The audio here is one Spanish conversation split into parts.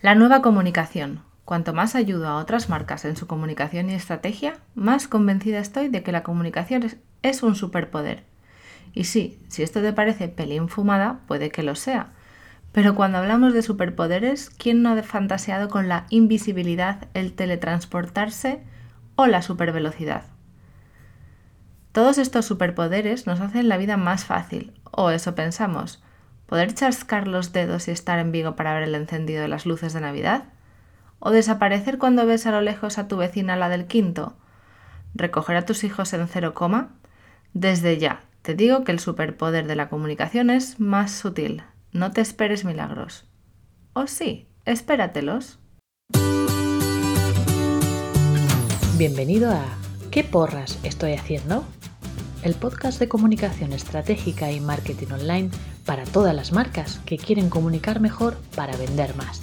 La nueva comunicación. Cuanto más ayudo a otras marcas en su comunicación y estrategia, más convencida estoy de que la comunicación es un superpoder. Y sí, si esto te parece pelín fumada, puede que lo sea. Pero cuando hablamos de superpoderes, ¿quién no ha fantaseado con la invisibilidad, el teletransportarse o la supervelocidad? Todos estos superpoderes nos hacen la vida más fácil, o eso pensamos. ¿Poder chascar los dedos y estar en Vigo para ver el encendido de las luces de Navidad? ¿O desaparecer cuando ves a lo lejos a tu vecina la del quinto? ¿Recoger a tus hijos en cero coma? Desde ya, te digo que el superpoder de la comunicación es más sutil. No te esperes milagros. ¿O sí? Espératelos. Bienvenido a ¿Qué porras estoy haciendo? El podcast de comunicación estratégica y marketing online para todas las marcas que quieren comunicar mejor para vender más,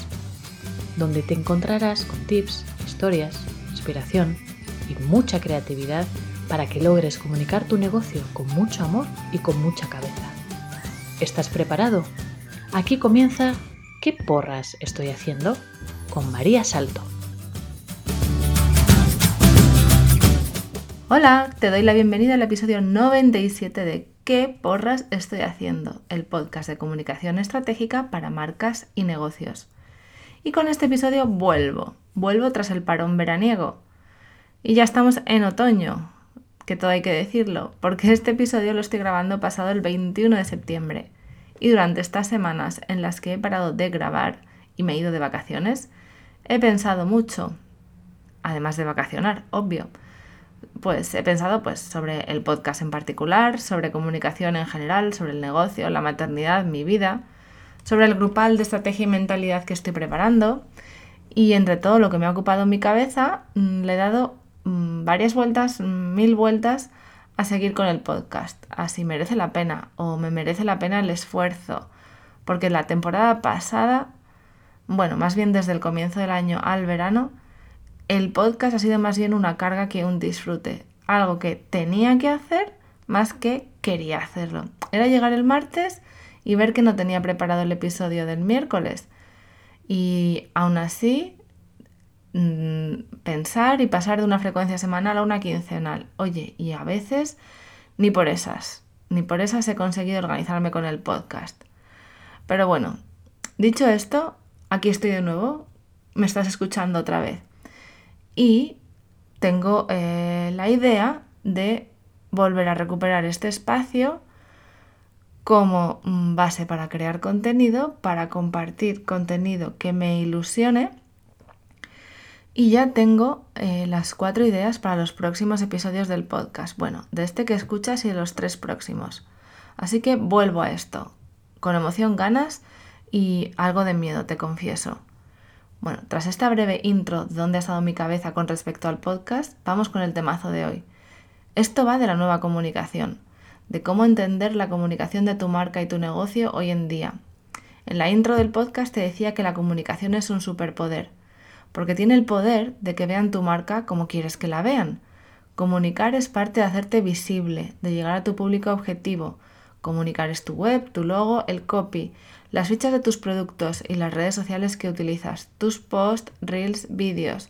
donde te encontrarás con tips, historias, inspiración y mucha creatividad para que logres comunicar tu negocio con mucho amor y con mucha cabeza. ¿Estás preparado? Aquí comienza ¿Qué porras estoy haciendo? con María Salto. Hola, te doy la bienvenida al episodio 97 de ¿Qué porras estoy haciendo? El podcast de comunicación estratégica para marcas y negocios. Y con este episodio vuelvo, vuelvo tras el parón veraniego. Y ya estamos en otoño, que todo hay que decirlo, porque este episodio lo estoy grabando pasado el 21 de septiembre. Y durante estas semanas en las que he parado de grabar y me he ido de vacaciones, he pensado mucho, además de vacacionar, obvio, pues he pensado pues, sobre el podcast en particular, sobre comunicación en general, sobre el negocio, la maternidad, mi vida, sobre el grupal de estrategia y mentalidad que estoy preparando. Y entre todo lo que me ha ocupado en mi cabeza, mm, le he dado mm, varias vueltas, mil vueltas a seguir con el podcast. Así merece la pena o me merece la pena el esfuerzo. Porque la temporada pasada, bueno, más bien desde el comienzo del año al verano, el podcast ha sido más bien una carga que un disfrute. Algo que tenía que hacer más que quería hacerlo. Era llegar el martes y ver que no tenía preparado el episodio del miércoles. Y aún así, mm, pensar y pasar de una frecuencia semanal a una quincenal. Oye, y a veces ni por esas, ni por esas he conseguido organizarme con el podcast. Pero bueno, dicho esto, aquí estoy de nuevo. Me estás escuchando otra vez y tengo eh, la idea de volver a recuperar este espacio como mm, base para crear contenido, para compartir contenido que me ilusione. Y ya tengo eh, las cuatro ideas para los próximos episodios del podcast. Bueno, de este que escuchas y de los tres próximos. Así que vuelvo a esto, con emoción, ganas y algo de miedo, te confieso. Bueno, tras esta breve intro de dónde ha estado mi cabeza con respecto al podcast, vamos con el temazo de hoy. Esto va de la nueva comunicación, de cómo entender la comunicación de tu marca y tu negocio hoy en día. En la intro del podcast te decía que la comunicación es un superpoder, porque tiene el poder de que vean tu marca como quieres que la vean. Comunicar es parte de hacerte visible, de llegar a tu público objetivo. Comunicar es tu web, tu logo, el copy, las fichas de tus productos y las redes sociales que utilizas, tus posts, reels, vídeos.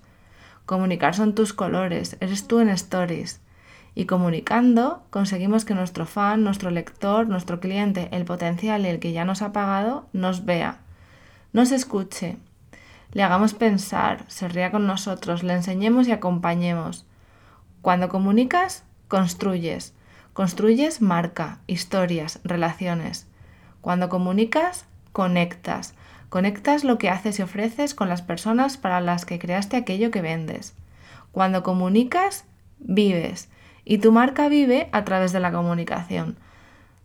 Comunicar son tus colores, eres tú en stories. Y comunicando conseguimos que nuestro fan, nuestro lector, nuestro cliente, el potencial el que ya nos ha pagado, nos vea, nos escuche, le hagamos pensar, se ría con nosotros, le enseñemos y acompañemos. Cuando comunicas, construyes. Construyes marca, historias, relaciones. Cuando comunicas, conectas. Conectas lo que haces y ofreces con las personas para las que creaste aquello que vendes. Cuando comunicas, vives. Y tu marca vive a través de la comunicación.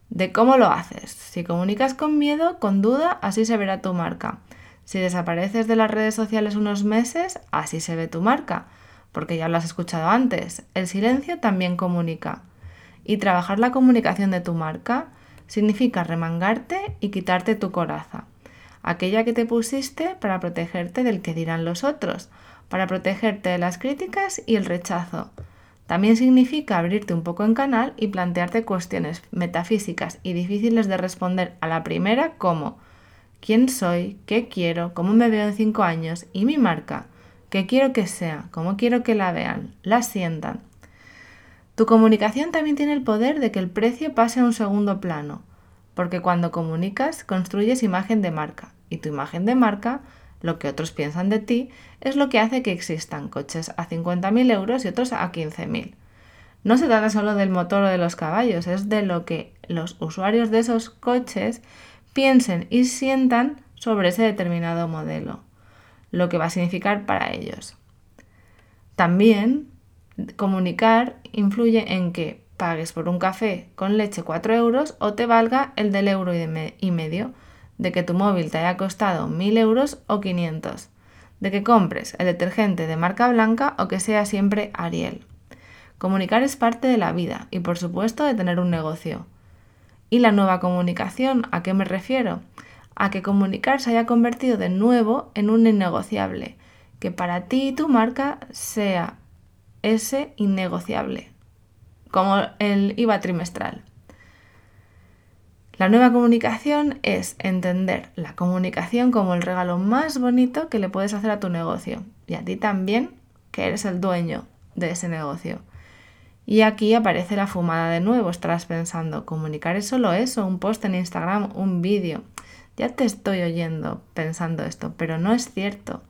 De cómo lo haces. Si comunicas con miedo, con duda, así se verá tu marca. Si desapareces de las redes sociales unos meses, así se ve tu marca. Porque ya lo has escuchado antes. El silencio también comunica. Y trabajar la comunicación de tu marca significa remangarte y quitarte tu coraza, aquella que te pusiste para protegerte del que dirán los otros, para protegerte de las críticas y el rechazo. También significa abrirte un poco en canal y plantearte cuestiones metafísicas y difíciles de responder a la primera como quién soy, qué quiero, cómo me veo en cinco años y mi marca, qué quiero que sea, cómo quiero que la vean, la sientan. Tu comunicación también tiene el poder de que el precio pase a un segundo plano, porque cuando comunicas construyes imagen de marca y tu imagen de marca, lo que otros piensan de ti, es lo que hace que existan coches a 50.000 euros y otros a 15.000. No se trata solo del motor o de los caballos, es de lo que los usuarios de esos coches piensen y sientan sobre ese determinado modelo, lo que va a significar para ellos. También comunicar influye en que pagues por un café con leche 4 euros o te valga el del euro y medio, de que tu móvil te haya costado 1000 euros o 500, de que compres el detergente de marca blanca o que sea siempre Ariel. Comunicar es parte de la vida y por supuesto de tener un negocio. ¿Y la nueva comunicación? ¿A qué me refiero? A que comunicar se haya convertido de nuevo en un innegociable, que para ti y tu marca sea ese innegociable, como el IVA trimestral. La nueva comunicación es entender la comunicación como el regalo más bonito que le puedes hacer a tu negocio y a ti también, que eres el dueño de ese negocio. Y aquí aparece la fumada de nuevo. Estarás pensando, comunicar es solo eso, un post en Instagram, un vídeo. Ya te estoy oyendo pensando esto, pero no es cierto.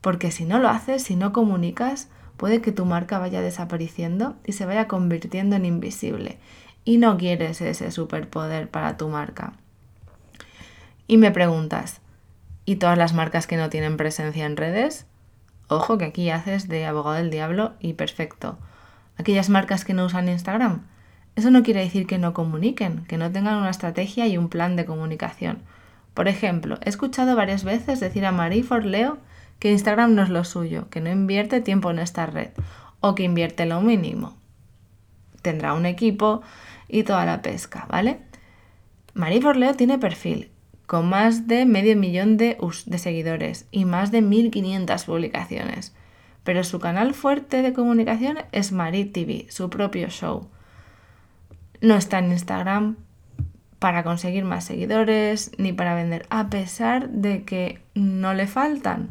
Porque si no lo haces, si no comunicas, puede que tu marca vaya desapareciendo y se vaya convirtiendo en invisible. Y no quieres ese superpoder para tu marca. Y me preguntas, ¿y todas las marcas que no tienen presencia en redes? Ojo que aquí haces de abogado del diablo y perfecto aquellas marcas que no usan Instagram. Eso no quiere decir que no comuniquen, que no tengan una estrategia y un plan de comunicación. Por ejemplo, he escuchado varias veces decir a Marie Forleo que Instagram no es lo suyo, que no invierte tiempo en esta red o que invierte lo mínimo. Tendrá un equipo y toda la pesca, ¿vale? Marie Forleo tiene perfil con más de medio millón de, seguidores y más de 1500 publicaciones pero su canal fuerte de comunicación es Marit TV, su propio show. No está en Instagram para conseguir más seguidores ni para vender, a pesar de que no le faltan.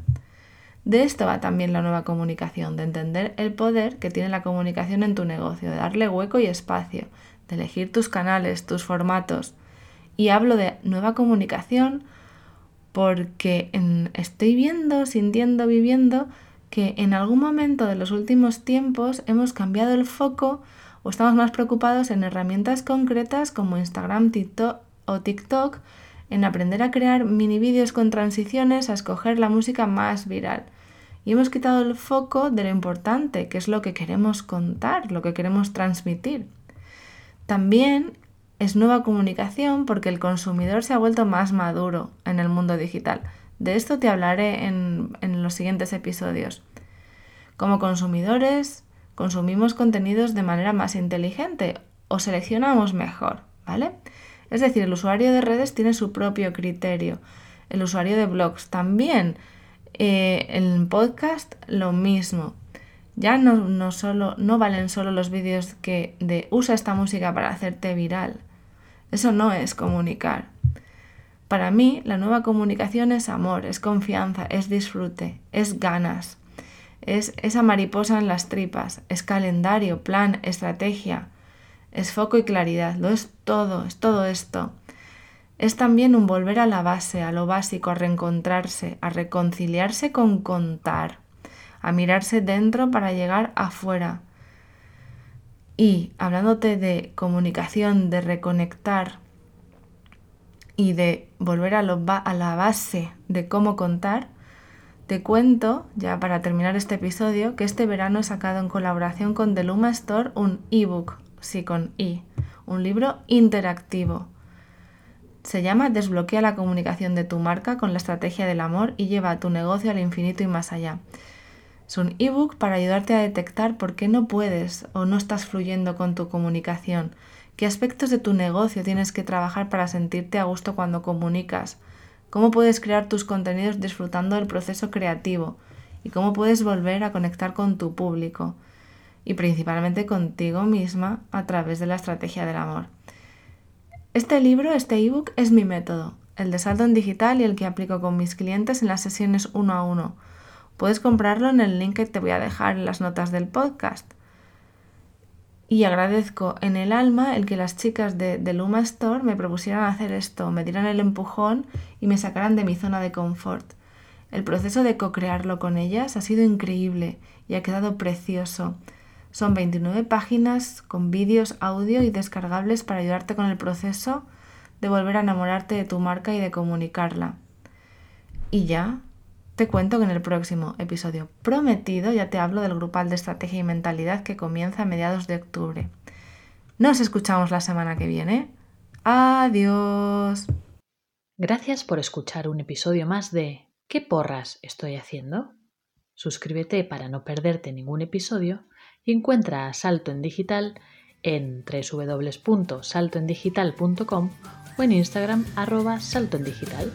De esto va también la nueva comunicación, de entender el poder que tiene la comunicación en tu negocio, de darle hueco y espacio, de elegir tus canales, tus formatos. Y hablo de nueva comunicación porque estoy viendo, sintiendo, viviendo que en algún momento de los últimos tiempos hemos cambiado el foco o estamos más preocupados en herramientas concretas como Instagram, TikTok o TikTok, en aprender a crear mini vídeos con transiciones, a escoger la música más viral. Y hemos quitado el foco de lo importante, que es lo que queremos contar, lo que queremos transmitir. También es nueva comunicación porque el consumidor se ha vuelto más maduro en el mundo digital. De esto te hablaré en, los siguientes episodios. Como consumidores, consumimos contenidos de manera más inteligente o seleccionamos mejor, ¿vale? Es decir, el usuario de redes tiene su propio criterio. El usuario de blogs también. Eh, en podcast lo mismo. Ya no, no, solo, no valen solo los vídeos que de usa esta música para hacerte viral. Eso no es comunicar. Para mí, la nueva comunicación es amor, es confianza, es disfrute, es ganas, es esa mariposa en las tripas, es calendario, plan, estrategia, es foco y claridad, lo es todo, es todo esto. Es también un volver a la base, a lo básico, a reencontrarse, a reconciliarse con contar, a mirarse dentro para llegar afuera. Y hablándote de comunicación, de reconectar, y de volver a, a la base de cómo contar, te cuento, ya para terminar este episodio, que este verano he sacado en colaboración con The Luma Store un ebook, sí con i, un libro interactivo. Se llama Desbloquea la comunicación de tu marca con la estrategia del amor y lleva tu negocio al infinito y más allá. Es un ebook para ayudarte a detectar por qué no puedes o no estás fluyendo con tu comunicación ¿Qué aspectos de tu negocio tienes que trabajar para sentirte a gusto cuando comunicas? ¿Cómo puedes crear tus contenidos disfrutando del proceso creativo? ¿Y cómo puedes volver a conectar con tu público? Y principalmente contigo misma a través de la estrategia del amor. Este libro, este ebook, es mi método. el de saldo en digital y el que aplico con mis clientes en las sesiones uno a uno. Puedes comprarlo en el link que te voy a dejar en las notas del podcast. Y agradezco en el alma el que las chicas de, de Luma Store me propusieran hacer esto, me dieran el empujón y me sacaran de mi zona de confort. El proceso de co-crearlo con ellas ha sido increíble y ha quedado precioso. Son 29 páginas con vídeos, audio y descargables para ayudarte con el proceso de volver a enamorarte de tu marca y de comunicarla. Y ya, te cuento que en el próximo episodio prometido ya te hablo del grupal de estrategia y mentalidad que comienza a mediados de octubre. Nos escuchamos la semana que viene. Adiós. Gracias por escuchar un episodio más de ¿Qué porras estoy haciendo? Suscríbete para no perderte ningún episodio encuentra a Salto en Digital en www.saltoendigital.com o en Instagram arroba saltoendigital.